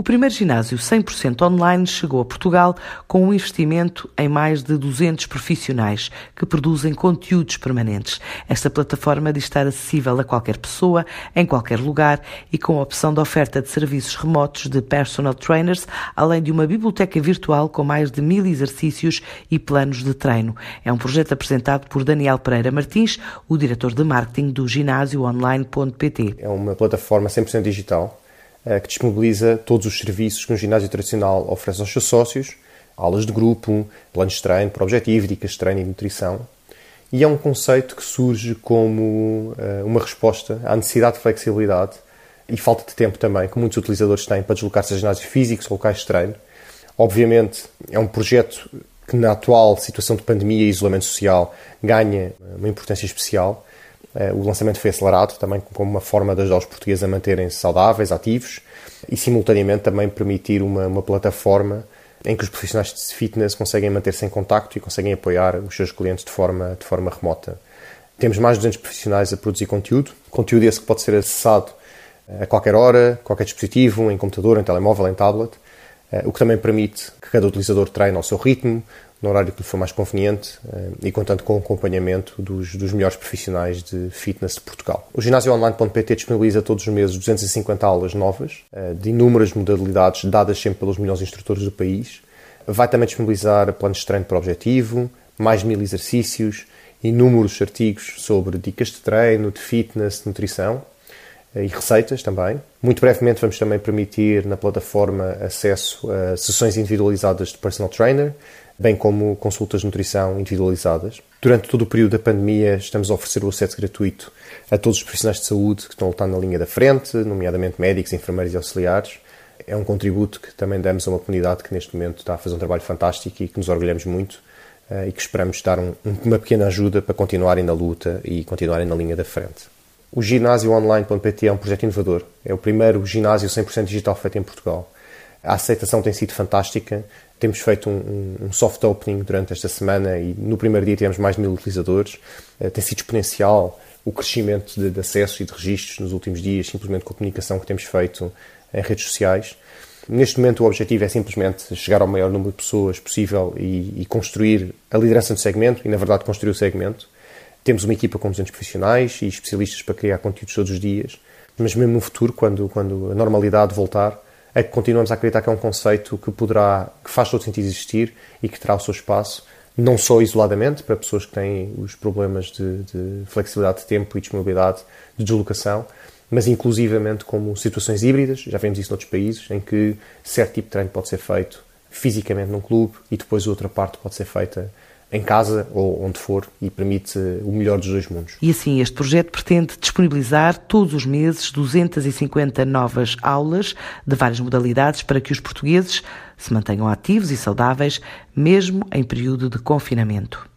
O primeiro ginásio 100% online chegou a Portugal com um investimento em mais de 200 profissionais que produzem conteúdos permanentes. Esta plataforma diz estar acessível a qualquer pessoa, em qualquer lugar e com a opção de oferta de serviços remotos de personal trainers, além de uma biblioteca virtual com mais de mil exercícios e planos de treino. É um projeto apresentado por Daniel Pereira Martins, o diretor de marketing do ginásio online.pt. É uma plataforma 100% digital que disponibiliza todos os serviços que um ginásio tradicional oferece aos seus sócios, aulas de grupo, planos de treino por objetivo, dicas de treino e nutrição. E é um conceito que surge como eh, uma resposta à necessidade de flexibilidade e falta de tempo também que muitos utilizadores têm para deslocar-se a ginásios físicos ou locais de treino. Obviamente, é um projeto que, na atual situação de pandemia e isolamento social, ganha uma importância especial eh, o lançamento foi acelerado também como uma forma de ajudar os portugueses a manterem-se saudáveis, ativos e, simultaneamente, também permitir uma, uma plataforma em que os profissionais de fitness conseguem manter-se em contacto e conseguem apoiar os seus clientes de forma, de forma remota. Temos mais de 200 profissionais a produzir conteúdo, conteúdo esse que pode ser acessado eh, a qualquer hora, qualquer dispositivo, em computador, em telemóvel, em tablet, eh, o que também permite que cada utilizador treine ao seu ritmo, no horário que lhe for mais conveniente eh, e contando com o acompanhamento dos, dos melhores profissionais de fitness de Portugal. O ginásio online.pt disponibiliza todos os meses 250 aulas novas eh, de inúmeras modalidades dadas sempre pelos melhores instrutores do país. Vai também disponibilizar planos de treino por objetivo, mais mil exercícios, inúmeros artigos sobre dicas de treino, de fitness, de nutrição eh, e receitas também. Muito brevemente vamos também permitir na plataforma acesso a sessões individualizadas de personal trainer, bem como consultas de nutrição individualizadas. Durante todo o período da pandemia, estamos a oferecer o acesso gratuito a todos os profissionais de saúde que estão a lutar na linha da frente, nomeadamente médicos, enfermeiros e auxiliares. É um contributo que também damos a uma comunidade que neste momento está a fazer um trabalho fantástico e que nos orgulhamos muito eh, e que esperamos dar um, uma pequena ajuda para continuarem na luta e continuarem na linha da frente. O ginásio online.pt é um projeto inovador. É o primeiro ginásio 100% digital feito em Portugal. A aceitação tem sido fantástica. Temos feito um, um, soft opening durante esta semana e no primeiro dia tivemos mais de mil utilizadores. Uh, tem sido exponencial o crescimento de, de acesso e de registros nos últimos dias, simplesmente com a comunicação que temos feito em redes sociais. Neste momento, o objetivo é simplesmente chegar ao maior número de pessoas possível e, e construir a liderança do segmento e, na verdade, construir o segmento. Temos uma equipa com 200 profissionais e especialistas para criar conteúdos todos os dias, mas mesmo no futuro, quando, quando a normalidade voltar, é que continuamos a acreditar que é um conceito que poderá, que faz todo sentido existir e que terá o seu espaço, não só isoladamente para pessoas que têm os problemas de, de flexibilidade de tempo e disponibilidade de deslocação, mas inclusivamente como situações híbridas, já vemos isso noutros países, em que certo tipo de treino pode ser feito fisicamente num clube e depois outra parte pode ser feita em casa ou onde for e permite o melhor dos dois mundos. E assim, este projeto pretende disponibilizar todos os meses 250 novas aulas de várias modalidades para que os portugueses se mantenham ativos e saudáveis, mesmo em período de confinamento.